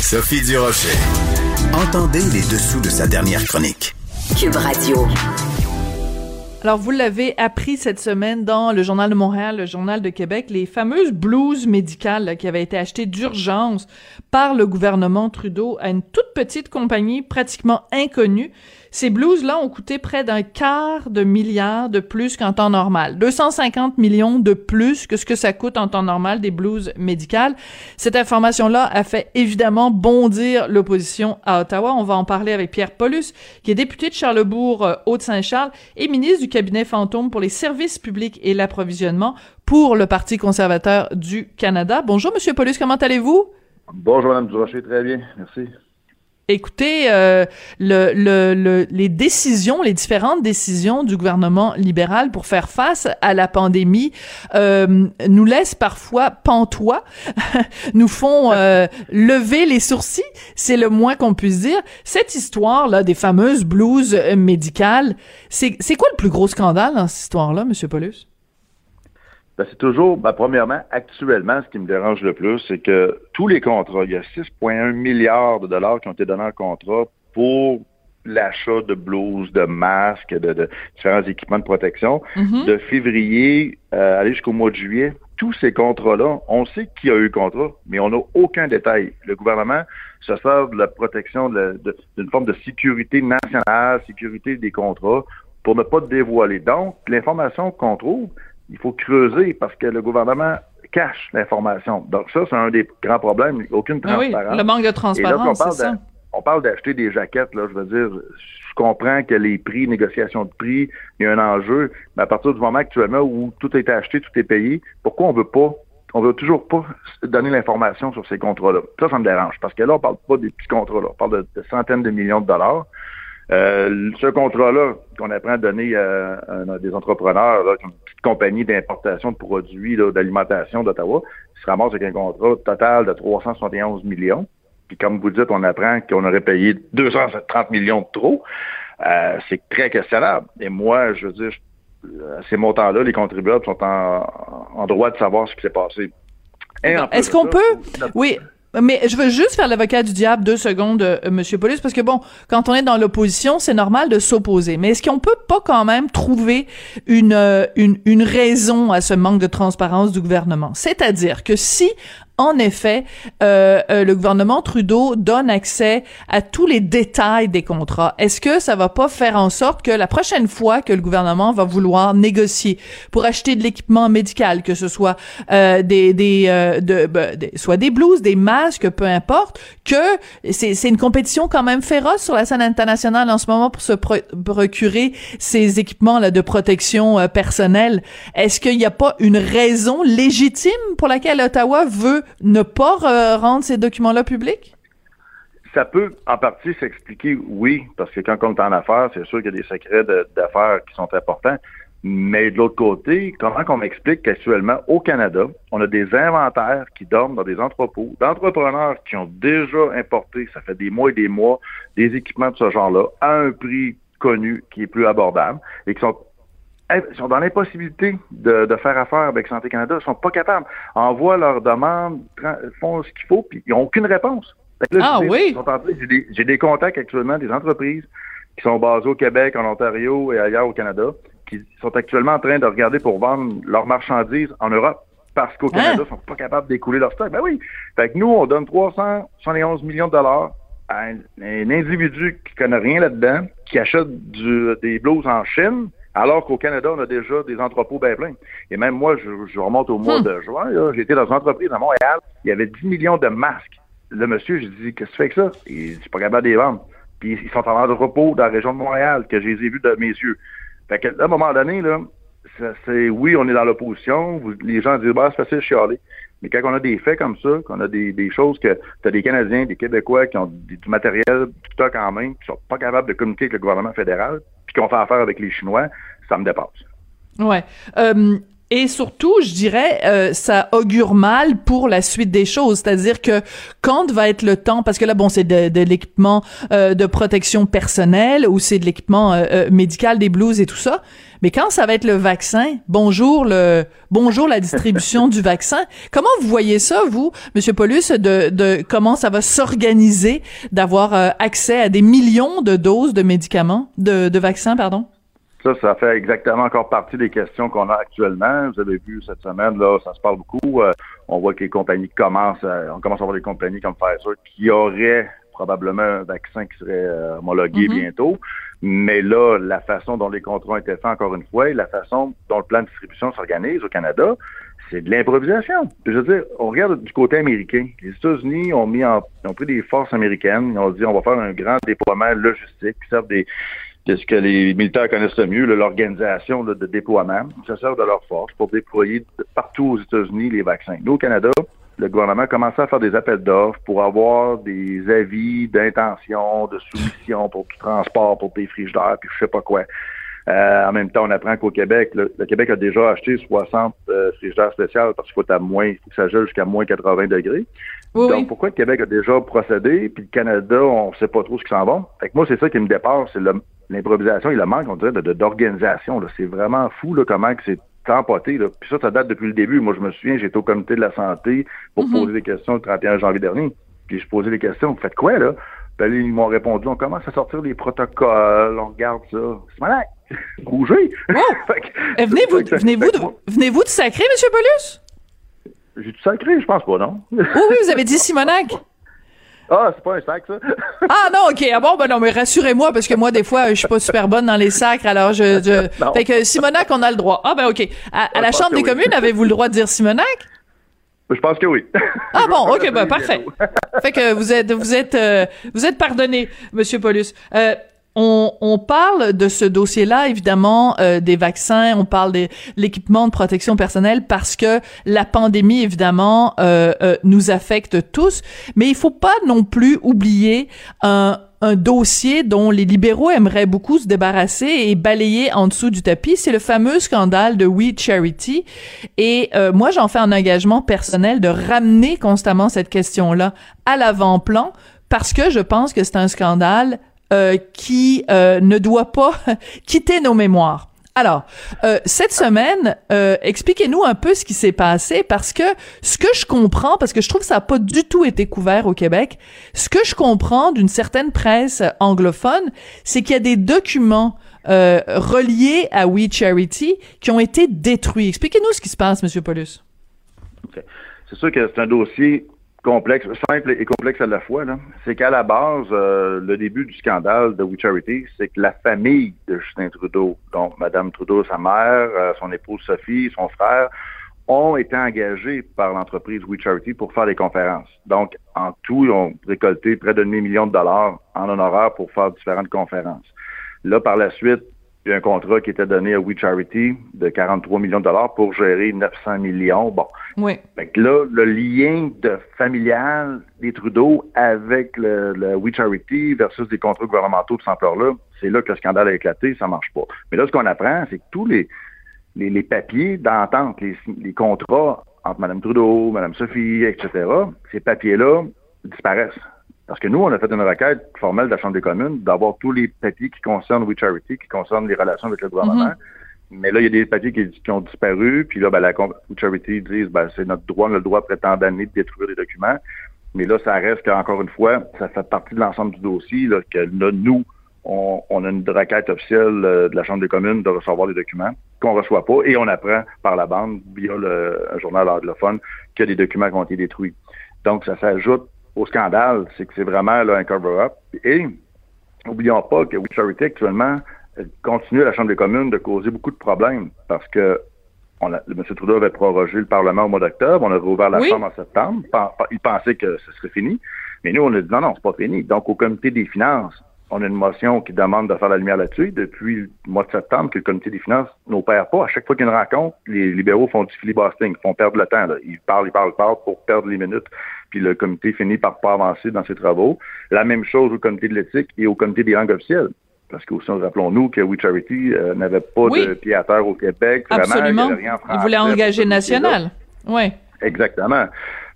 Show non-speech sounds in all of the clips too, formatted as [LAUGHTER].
Sophie Durocher. Entendez les dessous de sa dernière chronique. Cube Radio. Alors, vous l'avez appris cette semaine dans le Journal de Montréal, le Journal de Québec, les fameuses blouses médicales qui avaient été achetées d'urgence par le gouvernement Trudeau à une toute petite compagnie pratiquement inconnue ces blouses-là ont coûté près d'un quart de milliard de plus qu'en temps normal. 250 millions de plus que ce que ça coûte en temps normal des blouses médicales. Cette information-là a fait évidemment bondir l'opposition à Ottawa. On va en parler avec Pierre Paulus, qui est député de Charlebourg, euh, Haute-Saint-Charles et ministre du cabinet fantôme pour les services publics et l'approvisionnement pour le Parti conservateur du Canada. Bonjour, Monsieur Paulus, comment allez-vous? Bonjour, Mme Durocher, très bien, merci. Écoutez, euh, le, le, les décisions, les différentes décisions du gouvernement libéral pour faire face à la pandémie euh, nous laissent parfois pantois, [LAUGHS] nous font euh, lever les sourcils, c'est le moins qu'on puisse dire. Cette histoire-là des fameuses blouses médicales, c'est quoi le plus gros scandale dans cette histoire-là, Monsieur Paulus? Ben, c'est toujours, ben, premièrement, actuellement, ce qui me dérange le plus, c'est que tous les contrats, il y a 6,1 milliards de dollars qui ont été donnés en contrat pour l'achat de blouses, de masques, de, différents équipements de protection. Mm-hmm. De février euh, aller jusqu'au mois de juillet, tous ces contrats-là, on sait qui a eu le contrat, mais on n'a aucun détail. Le gouvernement se sert de la protection d'une forme de sécurité nationale, sécurité des contrats, pour ne pas dévoiler. Donc, l'information qu'on trouve, il faut creuser parce que le gouvernement cache l'information. Donc ça, c'est un des grands problèmes. Aucune transparence. Ah oui, le manque de transparence, c'est ça. On parle d'acheter des jaquettes, là, je veux dire, je comprends que les prix, négociation de prix, il y a un enjeu, mais à partir du moment actuellement où tout est acheté, tout est payé, pourquoi on veut pas on veut toujours pas donner l'information sur ces contrats-là? Ça, ça me dérange, parce que là, on parle pas des petits contrats-là, on parle de centaines de millions de dollars. Euh, ce contrat-là qu'on apprend à donner à, des entrepreneurs, là, compagnie d'importation de produits d'alimentation d'Ottawa, se ramasse avec un contrat total de 371 millions. Puis comme vous dites, on apprend qu'on aurait payé 230 millions de trop. Euh, c'est très questionnable. Et moi, je veux dire, à ces montants-là, les contribuables sont en, en droit de savoir ce qui s'est passé. Est-ce qu'on peut, oui, mais je veux juste faire l'avocat du diable deux secondes, euh, Monsieur Paulus, parce que bon, quand on est dans l'opposition, c'est normal de s'opposer. Mais est-ce qu'on peut pas quand même trouver une, euh, une, une raison à ce manque de transparence du gouvernement? C'est-à-dire que si en effet, euh, euh, le gouvernement Trudeau donne accès à tous les détails des contrats. Est-ce que ça va pas faire en sorte que la prochaine fois que le gouvernement va vouloir négocier pour acheter de l'équipement médical, que ce soit euh, des, des, de, ben, soit des blouses, des masques, peu importe, que c'est, c'est une compétition quand même féroce sur la scène internationale en ce moment pour se procurer ces équipements là de protection personnelle? Est-ce qu'il n'y a pas une raison légitime pour laquelle Ottawa veut ne pas rendre ces documents-là publics? Ça peut en partie s'expliquer, oui, parce que quand on est en affaires, c'est sûr qu'il y a des secrets d'affaires qui sont importants. Mais de l'autre côté, comment qu'on m'explique qu'actuellement, au Canada, on a des inventaires qui dorment dans des entrepôts d'entrepreneurs qui ont déjà importé, ça fait des mois et des mois, des équipements de ce genre-là à un prix connu qui est plus abordable et qui sont ils sont dans l'impossibilité de, de, faire affaire avec Santé Canada. Ils sont pas capables. Envoient leurs demandes, font ce qu'il faut, puis ils n'ont aucune réponse. ah oui? J'ai des, contacts actuellement des entreprises qui sont basées au Québec, en Ontario et ailleurs au Canada, qui sont actuellement en train de regarder pour vendre leurs marchandises en Europe parce qu'au Canada, ils sont pas capables d'écouler leur stock. Ben oui. Fait que nous, on donne 371 millions de dollars à un, individu qui connaît rien là-dedans, qui achète du, des blouses en Chine, alors qu'au Canada, on a déjà des entrepôts bien pleins. Et même moi, je, remonte au mois hmm. de juin, j'étais dans une entreprise à Montréal, il y avait 10 millions de masques. Le monsieur, je dis, qu'est-ce que tu fais que ça? Il dit, pas capable de les vendre. Puis ils sont en entrepôt dans la région de Montréal, que je les ai vus de mes yeux. Fait qu'à un moment donné, là, c'est oui, on est dans l'opposition. Les gens disent, bah, c'est facile de chialer. Mais quand on a des faits comme ça, qu'on a des, des choses que tu as des Canadiens, des Québécois qui ont du matériel, du stock en main, qui sont pas capables de communiquer avec le gouvernement fédéral, ont fait affaire avec les Chinois, ça me dépasse. Ouais. Euh, et surtout, je dirais, euh, ça augure mal pour la suite des choses. C'est-à-dire que quand va être le temps, parce que là, bon, c'est de, l'équipement euh, de protection personnelle ou c'est de l'équipement euh, médical, des blues et tout ça. Mais quand ça va être le vaccin, bonjour le, bonjour la distribution [LAUGHS] du vaccin. Comment vous voyez ça, vous, Monsieur Paulus, de, de comment ça va s'organiser d'avoir accès à des millions de doses de médicaments, de, de vaccins, pardon? Ça, ça fait exactement encore partie des questions qu'on a actuellement. Vous avez vu cette semaine, là, ça se parle beaucoup. Euh, on voit que les compagnies commencent, à, on commence à voir des compagnies comme Pfizer qui auraient probablement un vaccin qui serait euh, homologué mm-hmm. bientôt. Mais là, la façon dont les contrats ont été faits, encore une fois, et la façon dont le plan de distribution s'organise au Canada, c'est de l'improvisation. Je veux dire, on regarde du côté américain. Les États-Unis ont mis en, ont pris des forces américaines, ils ont dit on va faire un grand déploiement logistique, qui servent des, quest ce que les militaires connaissent le mieux, l'organisation de déploiement. Ça sert de leur force pour déployer partout aux États-Unis les vaccins. Nous, au Canada, le gouvernement commençait à faire des appels d'offres pour avoir des avis d'intention, de soumission pour du transport, pour des frigidaires, puis je sais pas quoi. Euh, en même temps, on apprend qu'au Québec, le, Québec a déjà acheté 60 euh, frigidaires spéciaux parce qu'il faut à moins, il faut que ça gèle jusqu'à moins 80 degrés. Donc, pourquoi le Québec a déjà procédé, puis le Canada, on sait pas trop ce qui s'en va? Fait que moi, c'est ça qui me dépasse, c'est l'improvisation et le manque, on dirait, d'organisation. De, c'est vraiment fou là, comment que c'est empoté. Là. Puis ça, ça date depuis le début. Moi, je me souviens, j'étais au comité de la santé pour mm-hmm. poser des questions le 31 janvier dernier. Puis je posais des questions. Vous faites quoi, là? Puis ils m'ont répondu, on commence à sortir des protocoles, on regarde ça. C'est malade. [LAUGHS] Bougez! [LAUGHS] Eh, venez-vous venez-vous de, sacrer, M. Paulus? J'ai du sacré, je pense pas, non? oui, oui, vous avez dit Simonac. [LAUGHS] Ah, c'est pas un sac, ça? [LAUGHS] ah non, ok. Ah bon, ben non, mais rassurez-moi, parce que moi, des fois, je suis pas super bonne dans les sacres, alors je... je... [LAUGHS] Fait que Simonac, on a le droit. Ah ben ok. À, la Chambre des communes, avez-vous le droit de dire Simonac? Je pense que oui. Ah bon, [LAUGHS] ok, ben parfait. fait que vous êtes, vous êtes, euh, vous êtes pardonné, Monsieur Paulus. Euh, on, parle de ce dossier-là, évidemment, euh, des vaccins, on parle de l'équipement de protection personnelle parce que la pandémie, évidemment, euh, euh, nous affecte tous. Mais il faut pas non plus oublier un, un dossier dont les libéraux aimeraient beaucoup se débarrasser et balayer en dessous du tapis, c'est le fameux scandale de We Charity. Et moi, j'en fais un engagement personnel de ramener constamment cette question-là à l'avant-plan parce que je pense que c'est un scandale euh, qui euh, ne doit pas [LAUGHS] quitter nos mémoires. Alors, euh, cette semaine, expliquez-nous un peu ce qui s'est passé parce que ce que je comprends, parce que je trouve que ça n'a pas du tout été couvert au Québec, ce que je comprends d'une certaine presse anglophone, c'est qu'il y a des documents reliés à We Charity qui ont été détruits. Expliquez-nous ce qui se passe, Monsieur Paulus. C'est sûr que c'est un dossier complexe, simple et complexe à la fois, c'est qu'à la base, euh, le début du scandale de We Charity, c'est que la famille de Justin Trudeau, donc Mme Trudeau, sa mère, euh, son épouse Sophie, son frère, ont été engagés par l'entreprise We Charity pour faire des conférences. Donc, en tout, ils ont récolté près de demi-million de dollars en honoraires pour faire différentes conférences. Là, par la suite, il y a un contrat qui était donné à We Charity de 43 millions de dollars pour gérer 900 millions. Bon. Oui. Fait que là, le lien de familial des Trudeau avec le, We Charity versus des contrats gouvernementaux de cette ampleur-là, c'est là que le scandale a éclaté, ça marche pas. Mais là, ce qu'on apprend, c'est que tous les, les, papiers d'entente, les, les contrats entre Mme Trudeau, Mme Sophie, etc., ces papiers-là disparaissent. Parce que nous, on a fait une requête formelle de la Chambre des communes d'avoir tous les papiers qui concernent We Charity, qui concernent les relations avec le gouvernement. Mm-hmm. Mais là, il y a des papiers qui, ont disparu, puis là, ben, la We Charity dit ben, c'est notre droit, on a le droit prétend d'année de détruire les documents. Mais là, ça reste qu'encore une fois, ça fait partie de l'ensemble du dossier, là, que là, nous, on, a une requête officielle euh, de la Chambre des communes de recevoir les documents qu'on reçoit pas, et on apprend par la bande, via le journal anglophone, a des documents qui ont été détruits. Donc, ça s'ajoute au scandale, c'est que c'est vraiment là, un cover-up. Et n'oublions pas que We Charity actuellement continue à la Chambre des communes de causer beaucoup de problèmes parce que on a, M. Trudeau avait prorogé le Parlement au mois d'octobre, on a rouvert la Chambre en septembre. Il pensait que ce serait fini. Mais nous, on a dit non, non, c'est pas fini. Donc, au comité des finances, on a une motion qui demande de faire la lumière là-dessus. Depuis le mois de septembre, que le comité des finances n'opère pas. À chaque fois qu'il y a une rencontre, les libéraux font du filibustering, font perdre le temps. Là. Ils parlent, ils parlent, ils parlent pour perdre les minutes. Puis le comité finit par pas avancer dans ses travaux. La même chose au comité de l'éthique et au comité des langues officielles. Parce qu'aussi, rappelons-nous que We Charity euh, n'avait pas de pied à terre au Québec. Absolument. Vraiment, il, rien il voulait engager national. Oui. Exactement.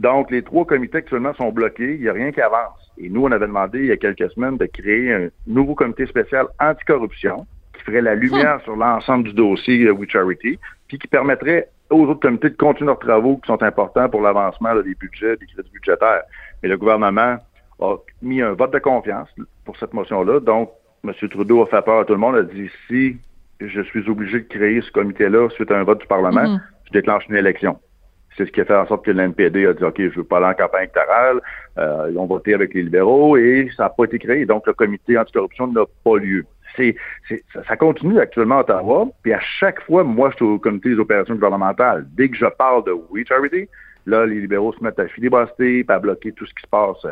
Donc, les trois comités actuellement sont bloqués. Il n'y a rien qui avance. Et nous, on avait demandé il y a quelques semaines de créer un nouveau comité spécial anticorruption qui ferait la lumière sur l'ensemble du dossier We Charity, puis qui permettrait aux autres comités de continuer leurs travaux qui sont importants pour l'avancement des budgets, des crédits budgétaires. Mais le gouvernement a mis un vote de confiance pour cette motion-là. Donc, M. Trudeau a fait peur à tout le monde, a dit si je suis obligé de créer ce comité-là suite à un vote du Parlement, mm-hmm. je déclenche une élection. C'est ce qui a fait en sorte que l'NPD a dit OK, je veux pas aller en campagne électorale. Euh, ils ont voté avec les libéraux et ça n'a pas été créé. Donc, le comité anticorruption n'a pas lieu. Ça, continue actuellement à Ottawa. Puis à chaque fois, moi, je suis au comité des opérations gouvernementales. Dès que je parle de We Charity, là, les libéraux se mettent à filibuster, à bloquer tout ce qui se passe.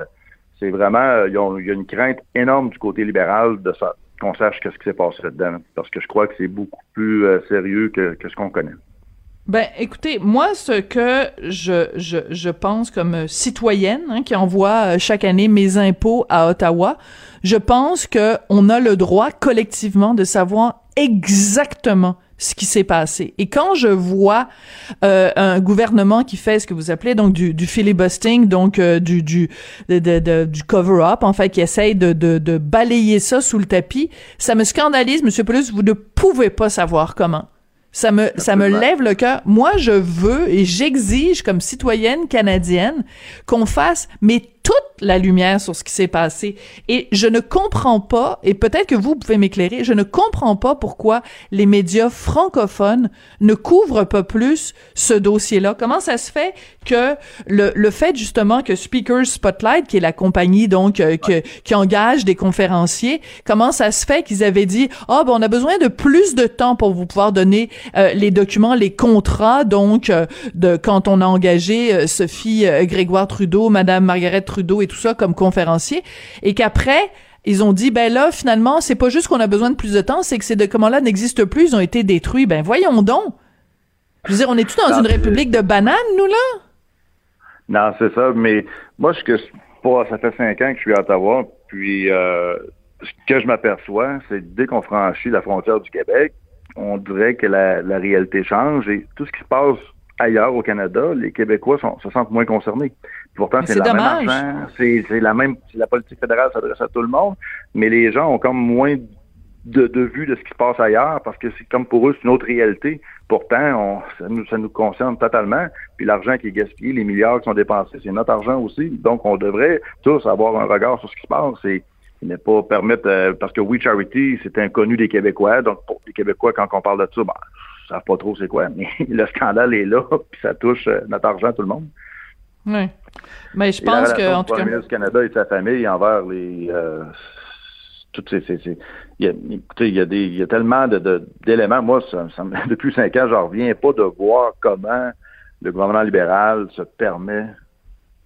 C'est vraiment, il y a une crainte énorme du côté libéral de ça, qu'on sache qu'est-ce qui s'est passé là-dedans. Parce que je crois que c'est beaucoup plus euh, sérieux que ce qu'on connaît. Ben, écoutez, moi, ce que je, je, je pense comme citoyenne hein, qui envoie euh, chaque année mes impôts à Ottawa, je pense que on a le droit collectivement de savoir exactement ce qui s'est passé. Et quand je vois euh, un gouvernement qui fait ce que vous appelez donc du, du filibustering, donc euh, du du du cover-up, en fait, qui essaye de, de, balayer ça sous le tapis, ça me scandalise, Monsieur Paulus. Vous ne pouvez pas savoir comment. Ça me, ça me lève le cœur. Moi, je veux et j'exige comme citoyenne canadienne qu'on fasse, mais toute la lumière sur ce qui s'est passé. Et je ne comprends pas, et peut-être que vous pouvez m'éclairer, je ne comprends pas pourquoi les médias francophones ne couvrent pas plus ce dossier-là. Comment ça se fait que le, le fait justement que Speakers Spotlight, qui est la compagnie donc euh, qui engage des conférenciers, comment ça se fait qu'ils avaient dit ah ben on a besoin de plus de temps pour vous pouvoir donner euh, les documents, les contrats donc euh, de quand on a engagé Sophie Grégoire Trudeau, Madame Margaret Trudeau et tout ça comme conférencier, et qu'après, ils ont dit ben là finalement c'est pas juste qu'on a besoin de plus de temps c'est que ces documents-là n'existent plus ils ont été détruits. Ben voyons donc. Je veux dire on est tout dans une république de bananes nous là? Non c'est ça mais moi ce que pas ça fait cinq ans que je suis à Ottawa puis euh, ce que je m'aperçois c'est dès qu'on franchit la frontière du Québec on dirait que la, la réalité change et tout ce qui se passe ailleurs au Canada les Québécois sont, se sentent moins concernés Pourtant, c'est la même c'est la même, la politique fédérale s'adresse à tout le monde, mais les gens ont comme moins de, de vue de ce qui se passe ailleurs parce que c'est comme pour eux, c'est une autre réalité. Pourtant, on, ça, nous, ça nous concerne totalement. Puis l'argent qui est gaspillé, les milliards qui sont dépensés, c'est notre argent aussi. Donc, on devrait tous avoir un regard sur ce qui se passe et ne pas permettre, euh, parce que We Charity, c'est inconnu des Québécois. Donc, pour les Québécois, quand on parle de ça, ben, ils savent pas trop c'est quoi, mais [LAUGHS] le scandale est là, [LAUGHS] puis ça touche euh, notre argent tout le monde. Oui. Mais je pense que, en tout cas. du Canada et sa famille envers les. Euh, toutes ces, ces, il, y a, écoutez, il y a des, il y a tellement de, d'éléments. Moi, ça, ça, [LAUGHS] depuis cinq ans, je reviens pas de voir comment le gouvernement libéral se permet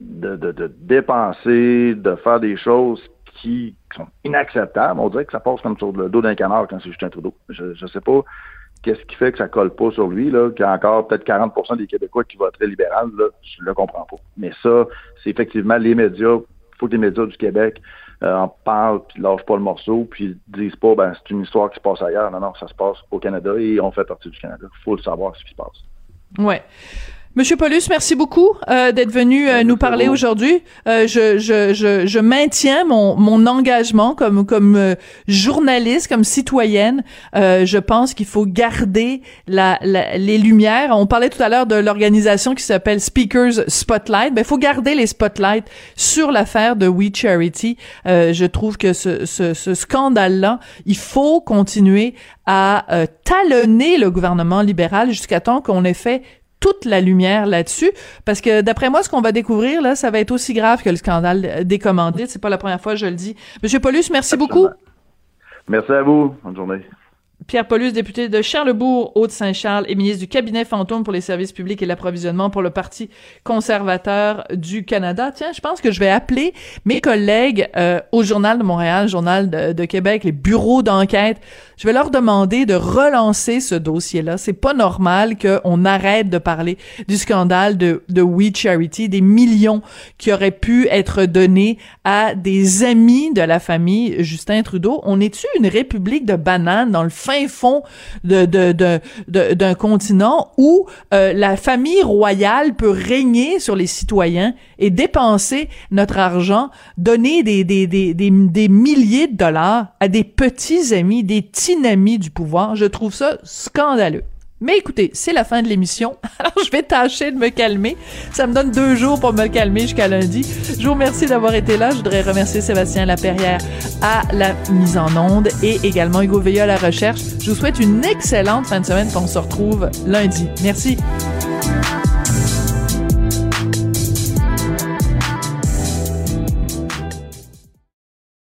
de, de, de dépenser, de faire des choses qui, sont inacceptables. On dirait que ça passe comme sur le dos d'un canard quand c'est juste un Trudeau. Je ne sais pas Qu'est-ce qui fait que ça colle pas sur lui, là, qu'il y a encore peut-être 40% des Québécois qui voteraient libéral, là, je le comprends pas. Mais ça, c'est effectivement les médias, faut que les médias du Québec euh, en parlent, puis lâchent pas le morceau, puis disent pas, ben, c'est une histoire qui se passe ailleurs. Non, non, ça se passe au Canada et on fait partie du Canada. Faut le savoir ce qui se passe. Ouais. Monsieur Paulus, merci beaucoup euh, d'être venu euh, nous parler aujourd'hui. Euh, je, je, je, je, maintiens mon, mon engagement comme, comme journaliste, comme citoyenne. je pense qu'il faut garder la, les lumières. On parlait tout à l'heure de l'organisation qui s'appelle Speakers Spotlight. Ben, il faut garder les spotlights sur l'affaire de We Charity. je trouve que ce, ce, ce scandale-là, il faut continuer à talonner le gouvernement libéral jusqu'à temps qu'on ait fait toute la lumière là-dessus. Parce que d'après moi ce qu'on va découvrir là ça va être aussi grave que le scandale des commandites c'est pas la première fois que je le dis. Monsieur Paulus merci beaucoup. Merci à vous. Bonne journée Pierre Paulus, député de Charlebourg, Haute-Saint-Charles et ministre du cabinet fantôme pour les services publics et l'approvisionnement pour le Parti conservateur du Canada. Tiens, je pense que je vais appeler mes collègues euh, au Journal de Montréal, Journal de, Québec, les bureaux d'enquête. Je vais leur demander de relancer ce dossier-là. C'est pas normal qu'on arrête de parler du scandale de, de We Charity, des millions qui auraient pu être donnés à des amis de la famille Justin Trudeau. On est-tu une république de bananes dans le fin fond de, d'un continent où euh, la famille royale peut régner sur les citoyens et dépenser notre argent, donner des, des, des, des, milliers de dollars à des petits amis, des petits du pouvoir. Je trouve ça scandaleux. Mais écoutez, c'est la fin de l'émission, [LAUGHS] alors je vais tâcher de me calmer. Ça me donne deux jours pour me calmer jusqu'à lundi. Je vous remercie d'avoir été là. Je voudrais remercier Sébastien Laperrière à la mise en onde et également Hugo Veilleux à la recherche. Je vous souhaite une excellente fin de semaine. On se retrouve lundi. Merci.